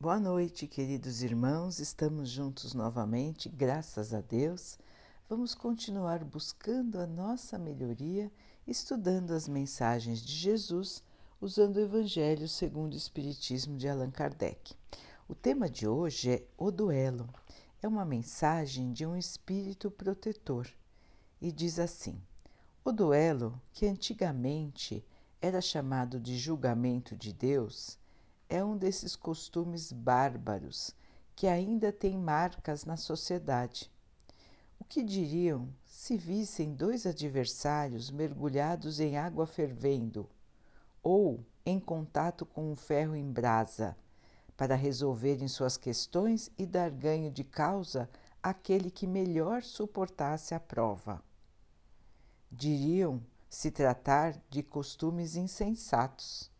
Boa noite, queridos irmãos. Estamos juntos novamente, graças a Deus. Vamos continuar buscando a nossa melhoria, estudando as mensagens de Jesus, usando o Evangelho segundo o Espiritismo de Allan Kardec. O tema de hoje é o duelo. É uma mensagem de um espírito protetor e diz assim: O duelo, que antigamente era chamado de julgamento de Deus, é um desses costumes bárbaros que ainda tem marcas na sociedade. O que diriam se vissem dois adversários mergulhados em água fervendo ou em contato com um ferro em brasa para resolverem suas questões e dar ganho de causa àquele que melhor suportasse a prova? Diriam se tratar de costumes insensatos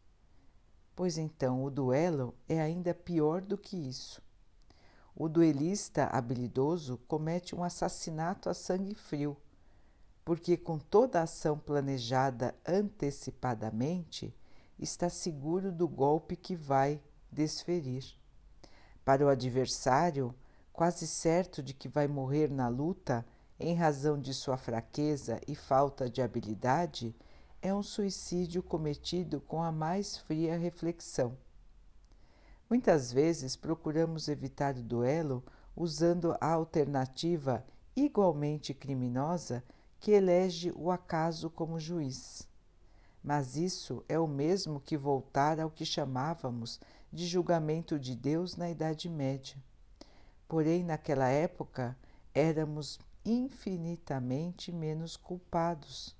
pois então o duelo é ainda pior do que isso. O duelista habilidoso comete um assassinato a sangue frio, porque com toda a ação planejada antecipadamente, está seguro do golpe que vai desferir. Para o adversário, quase certo de que vai morrer na luta em razão de sua fraqueza e falta de habilidade, é um suicídio cometido com a mais fria reflexão. Muitas vezes procuramos evitar o duelo usando a alternativa igualmente criminosa que elege o acaso como juiz. Mas isso é o mesmo que voltar ao que chamávamos de julgamento de Deus na Idade Média. Porém, naquela época, éramos infinitamente menos culpados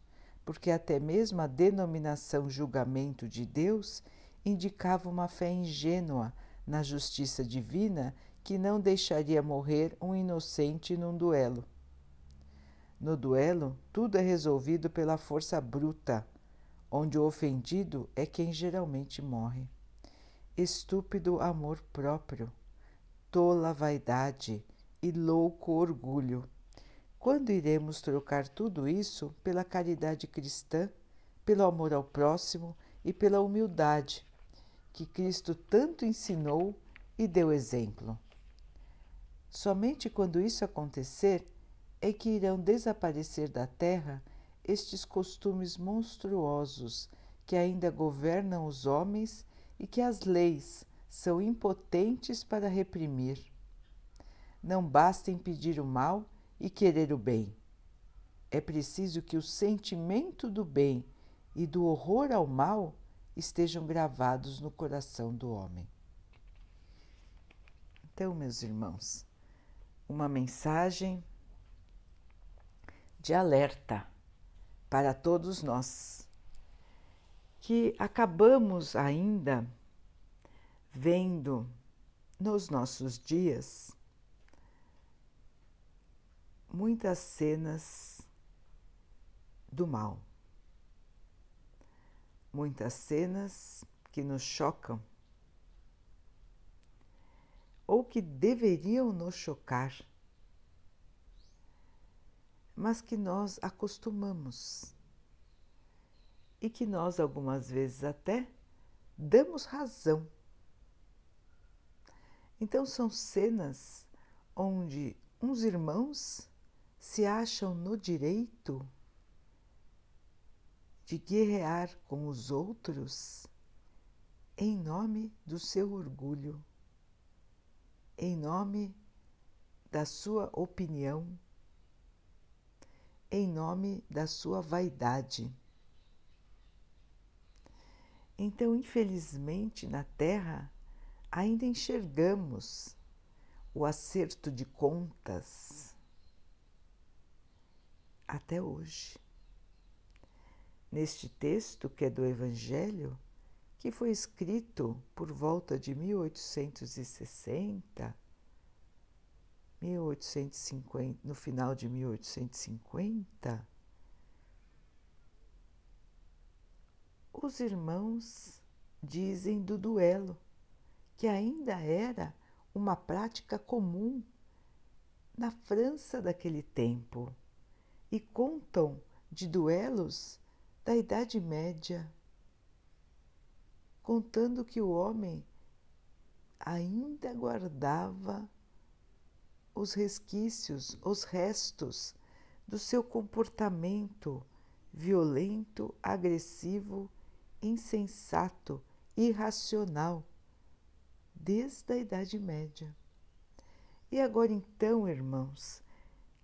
porque até mesmo a denominação julgamento de Deus indicava uma fé ingênua na justiça divina que não deixaria morrer um inocente num duelo. No duelo, tudo é resolvido pela força bruta, onde o ofendido é quem geralmente morre. Estúpido amor próprio, tola vaidade e louco orgulho quando iremos trocar tudo isso pela caridade cristã, pelo amor ao próximo e pela humildade que Cristo tanto ensinou e deu exemplo? Somente quando isso acontecer é que irão desaparecer da terra estes costumes monstruosos que ainda governam os homens e que as leis são impotentes para reprimir. Não basta impedir o mal e querer o bem. É preciso que o sentimento do bem e do horror ao mal estejam gravados no coração do homem. Então, meus irmãos, uma mensagem de alerta para todos nós que acabamos ainda vendo nos nossos dias muitas cenas do mal, muitas cenas que nos chocam. Ou que deveriam nos chocar, mas que nós acostumamos. E que nós algumas vezes até damos razão. Então são cenas onde uns irmãos se acham no direito de guerrear com os outros em nome do seu orgulho, em nome da sua opinião, em nome da sua vaidade. Então, infelizmente, na Terra ainda enxergamos o acerto de contas até hoje. Neste texto, que é do Evangelho, que foi escrito por volta de 1860, 1850, no final de 1850, os irmãos dizem do duelo, que ainda era uma prática comum na França daquele tempo e contam de duelos da Idade Média, contando que o homem ainda guardava os resquícios, os restos do seu comportamento violento, agressivo, insensato, irracional, desde a Idade Média. E agora então, irmãos,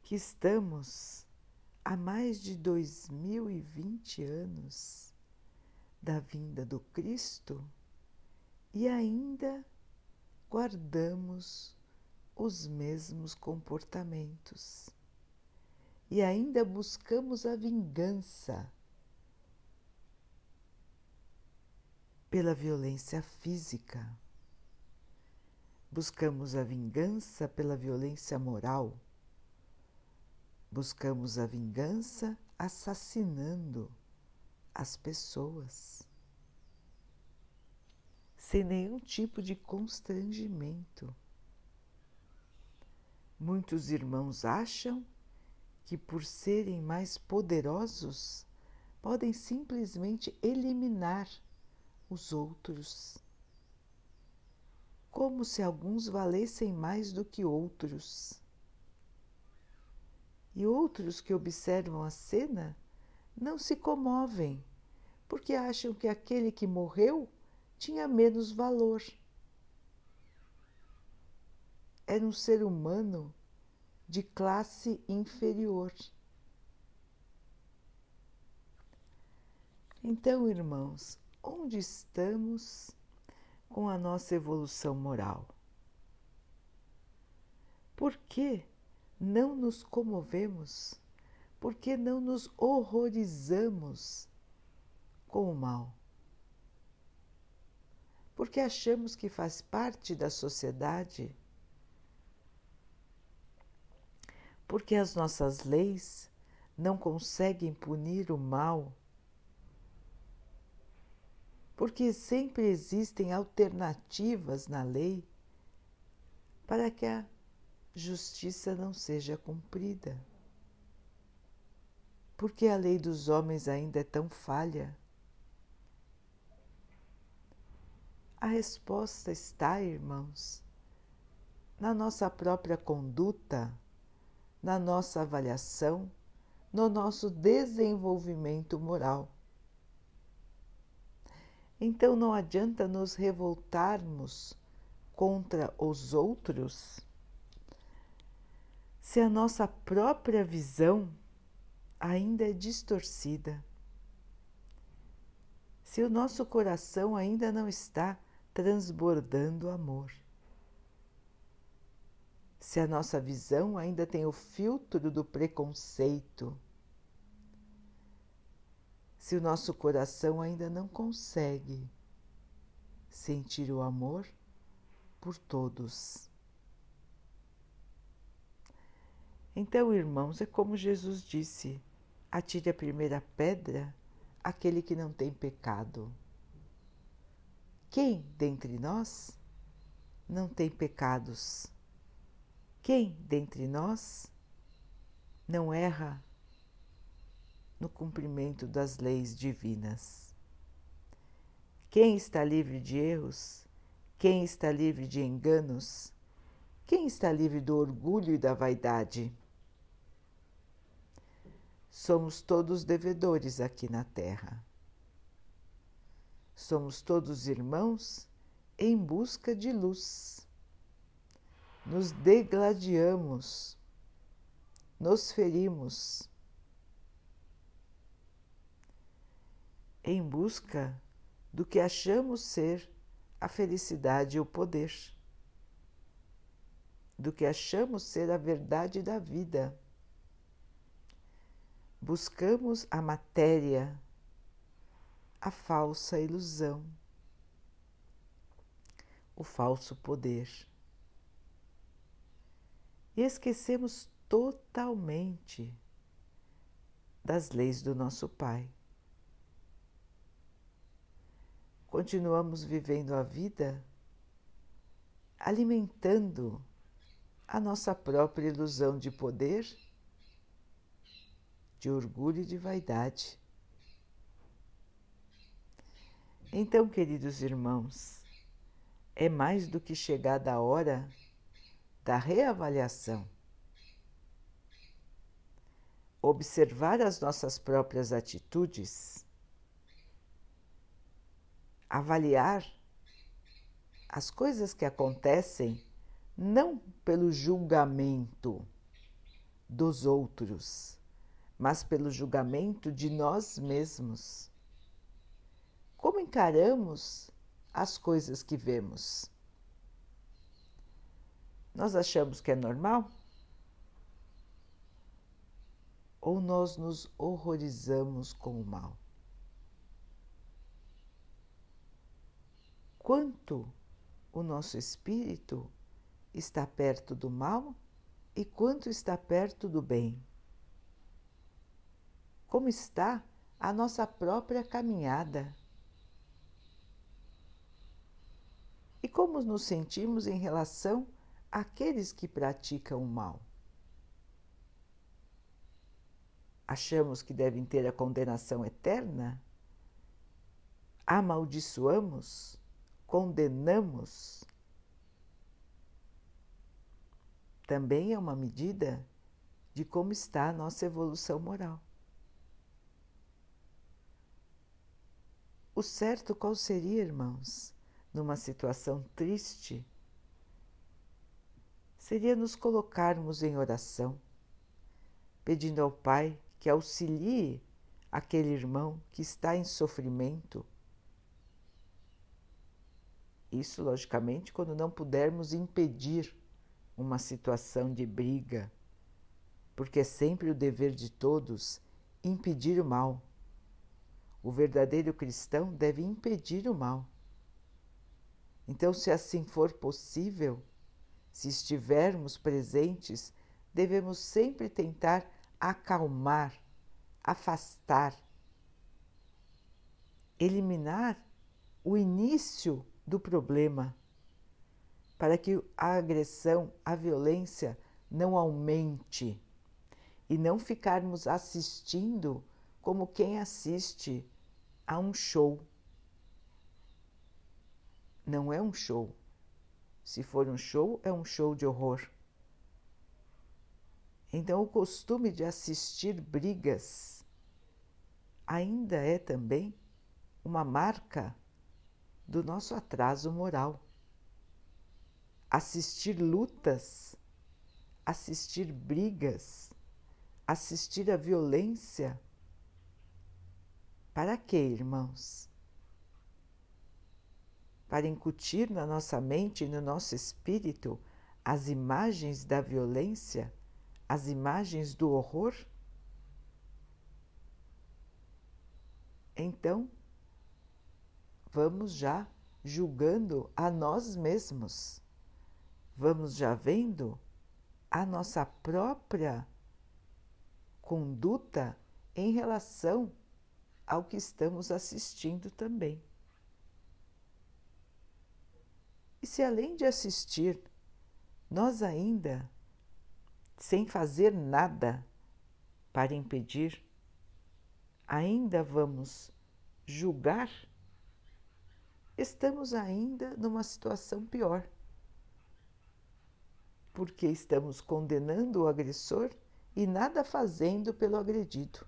que estamos há mais de 2020 anos da vinda do Cristo e ainda guardamos os mesmos comportamentos e ainda buscamos a vingança pela violência física. Buscamos a vingança pela violência moral. Buscamos a vingança assassinando as pessoas, sem nenhum tipo de constrangimento. Muitos irmãos acham que, por serem mais poderosos, podem simplesmente eliminar os outros, como se alguns valessem mais do que outros. E outros que observam a cena não se comovem, porque acham que aquele que morreu tinha menos valor. Era um ser humano de classe inferior. Então, irmãos, onde estamos com a nossa evolução moral? Por que não nos comovemos? Por que não nos horrorizamos com o mal? Porque achamos que faz parte da sociedade porque as nossas leis não conseguem punir o mal, porque sempre existem alternativas na lei para que a justiça não seja cumprida. Porque a lei dos homens ainda é tão falha? A resposta está, irmãos, na nossa própria conduta na nossa avaliação, no nosso desenvolvimento moral. Então não adianta nos revoltarmos contra os outros se a nossa própria visão ainda é distorcida. Se o nosso coração ainda não está transbordando amor se a nossa visão ainda tem o filtro do preconceito, se o nosso coração ainda não consegue sentir o amor por todos. Então, irmãos, é como Jesus disse: atire a primeira pedra aquele que não tem pecado. Quem dentre nós não tem pecados? Quem dentre nós não erra no cumprimento das leis divinas? Quem está livre de erros? Quem está livre de enganos? Quem está livre do orgulho e da vaidade? Somos todos devedores aqui na Terra. Somos todos irmãos em busca de luz nos degladiamos, nos ferimos em busca do que achamos ser a felicidade e o poder, do que achamos ser a verdade da vida. Buscamos a matéria, a falsa ilusão, o falso poder e esquecemos totalmente das leis do nosso Pai. Continuamos vivendo a vida alimentando a nossa própria ilusão de poder, de orgulho e de vaidade. Então, queridos irmãos, é mais do que chegada a hora da reavaliação. Observar as nossas próprias atitudes, avaliar as coisas que acontecem não pelo julgamento dos outros, mas pelo julgamento de nós mesmos. Como encaramos as coisas que vemos? Nós achamos que é normal? Ou nós nos horrorizamos com o mal? Quanto o nosso espírito está perto do mal e quanto está perto do bem? Como está a nossa própria caminhada? E como nos sentimos em relação àqueles que praticam o mal? Achamos que devem ter a condenação eterna? Amaldiçoamos? Condenamos? Também é uma medida de como está a nossa evolução moral. O certo qual seria, irmãos, numa situação triste? Seria nos colocarmos em oração, pedindo ao Pai que auxilie aquele irmão que está em sofrimento. Isso, logicamente, quando não pudermos impedir uma situação de briga, porque é sempre o dever de todos impedir o mal o verdadeiro cristão deve impedir o mal. Então, se assim for possível, se estivermos presentes, devemos sempre tentar acalmar, afastar, eliminar o início do problema, para que a agressão, a violência não aumente e não ficarmos assistindo como quem assiste a um show. Não é um show. Se for um show, é um show de horror. Então, o costume de assistir brigas ainda é também uma marca do nosso atraso moral. Assistir lutas, assistir brigas, assistir a violência para quê, irmãos? Para incutir na nossa mente e no nosso espírito as imagens da violência, as imagens do horror? Então, vamos já julgando a nós mesmos, vamos já vendo a nossa própria conduta em relação ao que estamos assistindo também. E se além de assistir, nós ainda, sem fazer nada para impedir, ainda vamos julgar, estamos ainda numa situação pior. Porque estamos condenando o agressor e nada fazendo pelo agredido.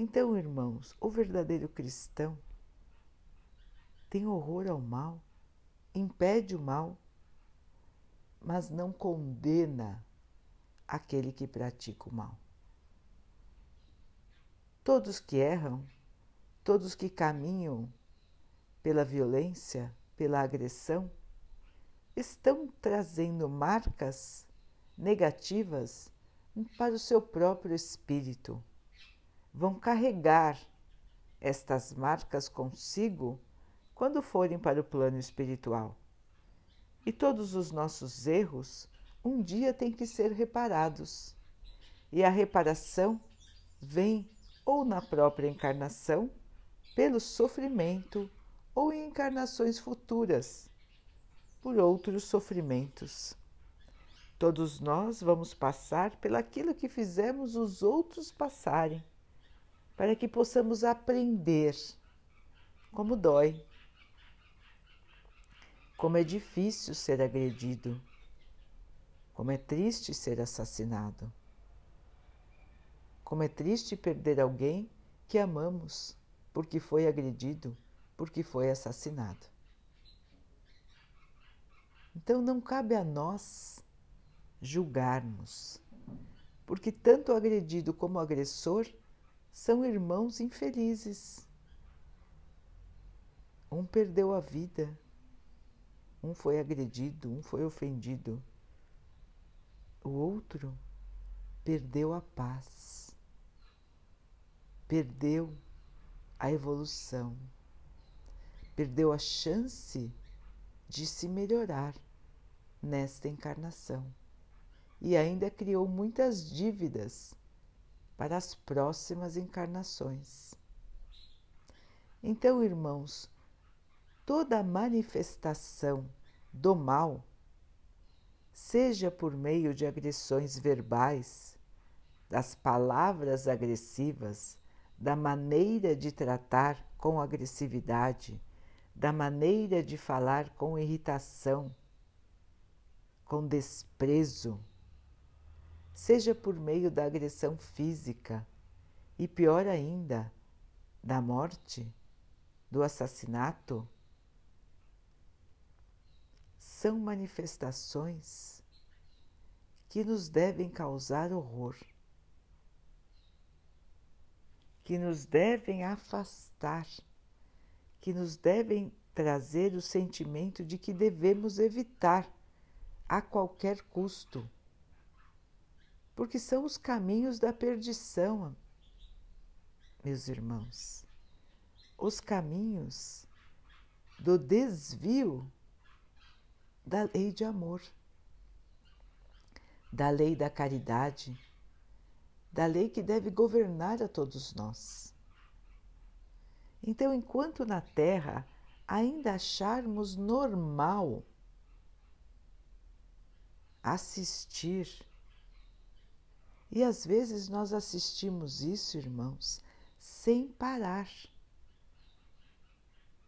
Então, irmãos, o verdadeiro cristão tem horror ao mal, impede o mal, mas não condena aquele que pratica o mal. Todos que erram, todos que caminham pela violência, pela agressão, estão trazendo marcas negativas para o seu próprio espírito vão carregar estas marcas consigo quando forem para o plano espiritual. E todos os nossos erros um dia têm que ser reparados. E a reparação vem ou na própria encarnação, pelo sofrimento, ou em encarnações futuras, por outros sofrimentos. Todos nós vamos passar pelaquilo que fizemos os outros passarem para que possamos aprender como dói, como é difícil ser agredido, como é triste ser assassinado, como é triste perder alguém que amamos porque foi agredido, porque foi assassinado. Então não cabe a nós julgarmos, porque tanto o agredido como o agressor são irmãos infelizes. Um perdeu a vida, um foi agredido, um foi ofendido. O outro perdeu a paz, perdeu a evolução, perdeu a chance de se melhorar nesta encarnação e ainda criou muitas dívidas para as próximas encarnações. Então, irmãos, toda manifestação do mal, seja por meio de agressões verbais, das palavras agressivas, da maneira de tratar com agressividade, da maneira de falar com irritação, com desprezo, seja por meio da agressão física e, pior ainda, da morte, do assassinato, são manifestações que nos devem causar horror, que nos devem afastar, que nos devem trazer o sentimento de que devemos evitar a qualquer custo, porque são os caminhos da perdição, meus irmãos, os caminhos do desvio da lei de amor, da lei da caridade, da lei que deve governar a todos nós. Então, enquanto na Terra ainda acharmos normal assistir. E às vezes nós assistimos isso, irmãos, sem parar.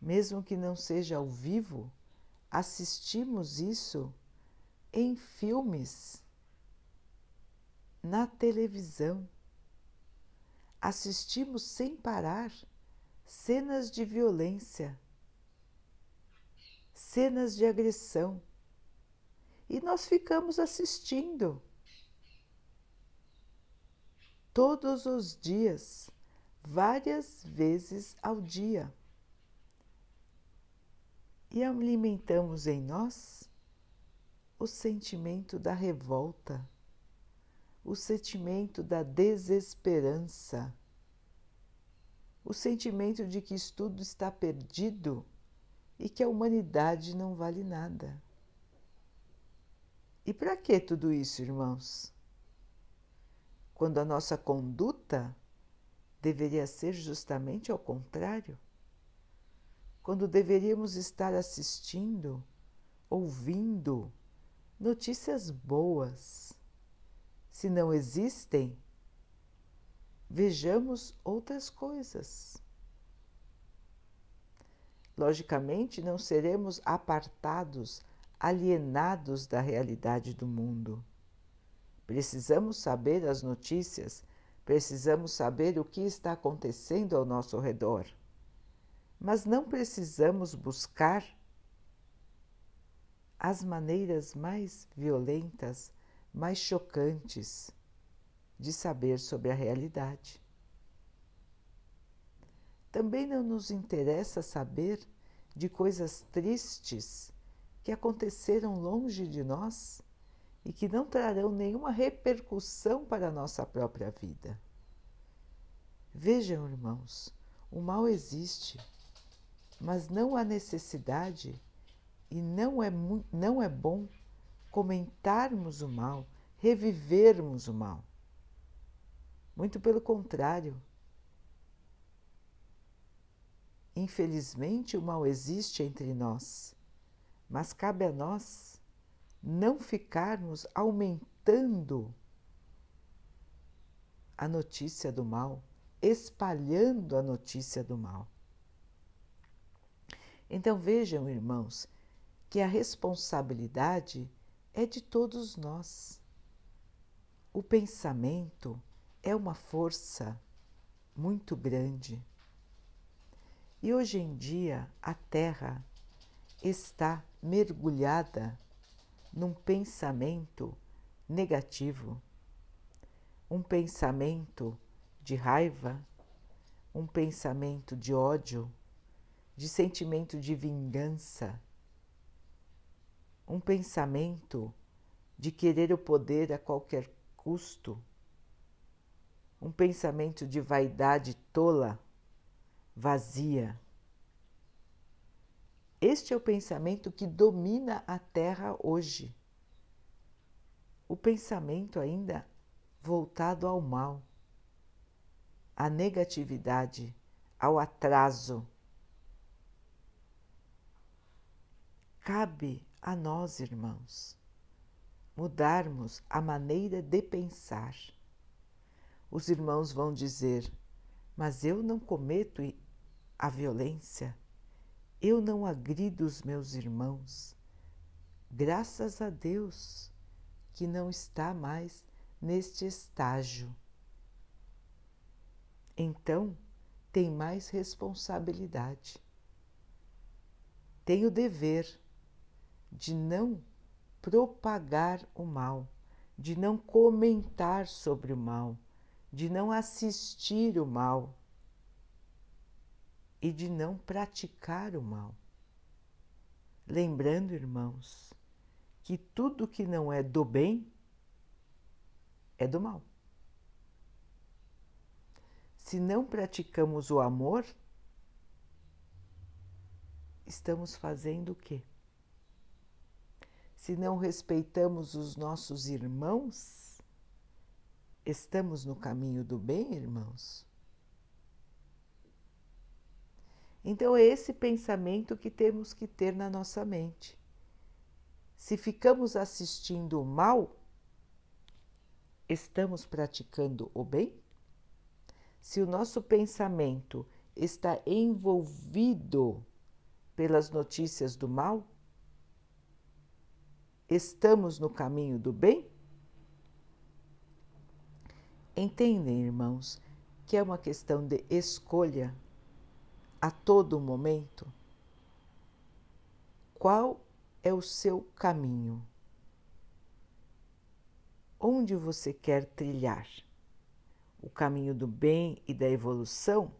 Mesmo que não seja ao vivo, assistimos isso em filmes, na televisão. Assistimos sem parar cenas de violência, cenas de agressão e nós ficamos assistindo todos os dias, várias vezes ao dia. E alimentamos em nós o sentimento da revolta, o sentimento da desesperança, o sentimento de que tudo está perdido e que a humanidade não vale nada. E para que tudo isso, irmãos? Quando a nossa conduta deveria ser justamente ao contrário? Quando deveríamos estar assistindo, ouvindo notícias boas. Se não existem, vejamos outras coisas. Logicamente, não seremos apartados alienados da realidade do mundo. Precisamos saber as notícias, precisamos saber o que está acontecendo ao nosso redor, mas não precisamos buscar as maneiras mais violentas, mais chocantes de saber sobre a realidade. Também não nos interessa saber de coisas tristes que aconteceram longe de nós e que não trarão nenhuma repercussão para a nossa própria vida. Vejam, irmãos, o mal existe, mas não há necessidade e não é, não é bom comentarmos o mal, revivermos o mal. Muito pelo contrário. Infelizmente, o mal existe entre nós mas cabe a nós não ficarmos aumentando a notícia do mal, espalhando a notícia do mal. Então vejam, irmãos, que a responsabilidade é de todos nós. O pensamento é uma força muito grande. E hoje em dia a Terra está mergulhada num pensamento negativo, um pensamento de raiva, um pensamento de ódio, de sentimento de vingança, um pensamento de querer o poder a qualquer custo, um pensamento de vaidade tola, vazia. Este é o pensamento que domina a Terra hoje. O pensamento ainda voltado ao mal, à negatividade, ao atraso. Cabe a nós, irmãos, mudarmos a maneira de pensar. Os irmãos vão dizer: Mas eu não cometo a violência eu não agrido os meus irmãos. Graças a Deus que não está mais neste estágio. Então, tem mais responsabilidade. Tem o dever de não propagar o mal, de não comentar sobre o mal, de não assistir o mal e de não praticar o mal. Lembrando, irmãos, que tudo que não é do bem é do mal. Se não praticamos o amor, estamos fazendo o quê? Se não respeitamos os nossos irmãos, estamos no caminho do bem, irmãos? Então, é esse pensamento que temos que ter na nossa mente. Se ficamos assistindo o mal, estamos praticando o bem? Se o nosso pensamento está envolvido pelas notícias do mal, estamos no caminho do bem? Entendem, irmãos, que é uma questão de escolha a todo momento? Qual é o seu caminho? Onde você quer trilhar? O caminho do bem e da evolução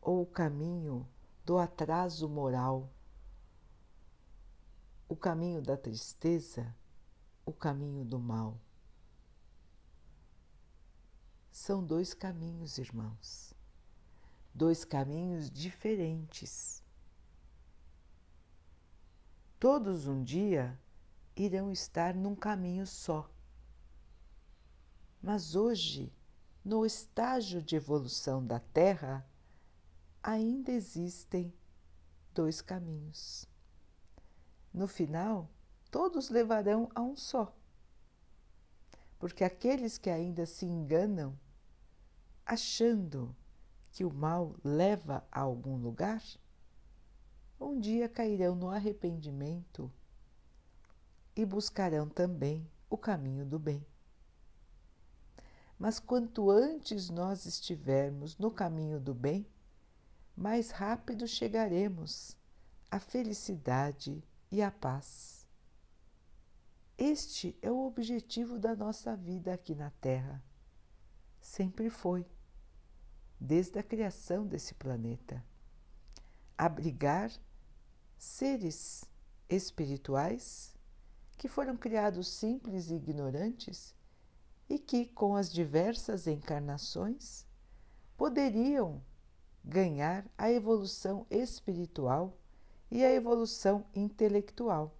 ou o caminho do atraso moral? O caminho da tristeza, o caminho do mal? São dois caminhos, irmãos dois caminhos diferentes. Todos um dia irão estar num caminho só. Mas hoje, no estágio de evolução da Terra, ainda existem dois caminhos. No final, todos levarão a um só. Porque aqueles que ainda se enganam, achando que o mal leva a algum lugar, um dia cairão no arrependimento e buscarão também o caminho do bem. Mas quanto antes nós estivermos no caminho do bem, mais rápido chegaremos à felicidade e à paz. Este é o objetivo da nossa vida aqui na Terra. Sempre foi desde a criação desse planeta. Abrigar seres espirituais que foram criados simples e ignorantes e que, com as diversas encarnações, poderiam ganhar a evolução espiritual e a evolução intelectual.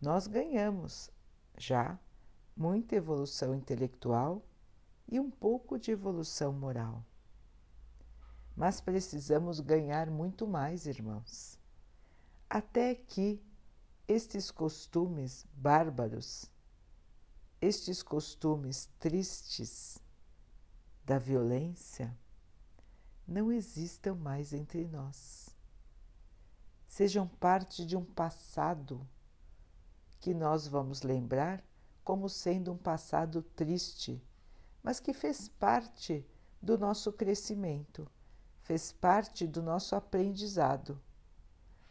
Nós ganhamos já muita evolução intelectual e um pouco de evolução moral. Mas precisamos ganhar muito mais, irmãos, até que estes costumes bárbaros, estes costumes tristes da violência, não existam mais entre nós. sejam parte de um passado que nós vamos lembrar como sendo um passado triste, mas que fez parte do nosso crescimento, fez parte do nosso aprendizado,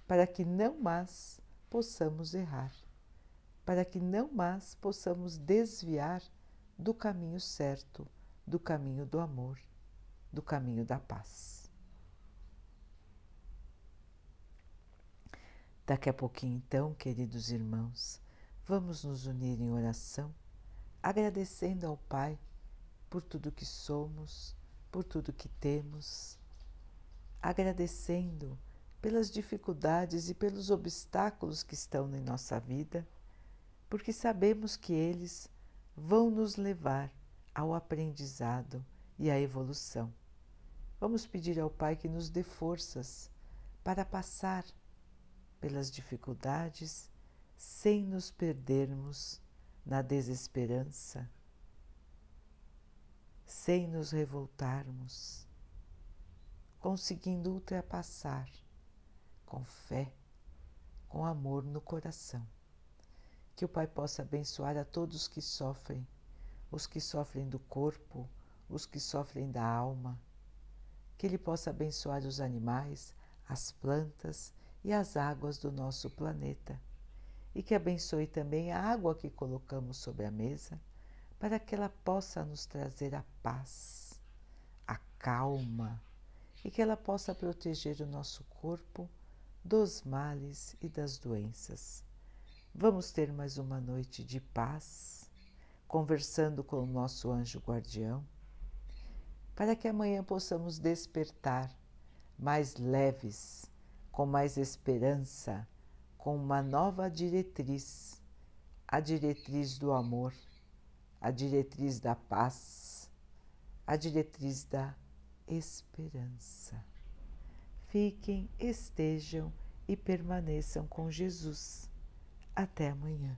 para que não mais possamos errar, para que não mais possamos desviar do caminho certo, do caminho do amor, do caminho da paz. Daqui a pouquinho, então, queridos irmãos, vamos nos unir em oração, agradecendo ao Pai por tudo que somos, por tudo que temos, agradecendo pelas dificuldades e pelos obstáculos que estão em nossa vida, porque sabemos que eles vão nos levar ao aprendizado e à evolução. Vamos pedir ao Pai que nos dê forças para passar pelas dificuldades sem nos perdermos na desesperança, sem nos revoltarmos, conseguindo ultrapassar com fé, com amor no coração. Que o Pai possa abençoar a todos que sofrem, os que sofrem do corpo, os que sofrem da alma. Que Ele possa abençoar os animais, as plantas e as águas do nosso planeta. E que abençoe também a água que colocamos sobre a mesa, para que ela possa nos trazer a paz, a calma e que ela possa proteger o nosso corpo dos males e das doenças. Vamos ter mais uma noite de paz, conversando com o nosso anjo guardião, para que amanhã possamos despertar mais leves, com mais esperança, com uma nova diretriz, a diretriz do amor, a diretriz da paz, a diretriz da esperança. Fiquem, estejam e permaneçam com Jesus até amanhã.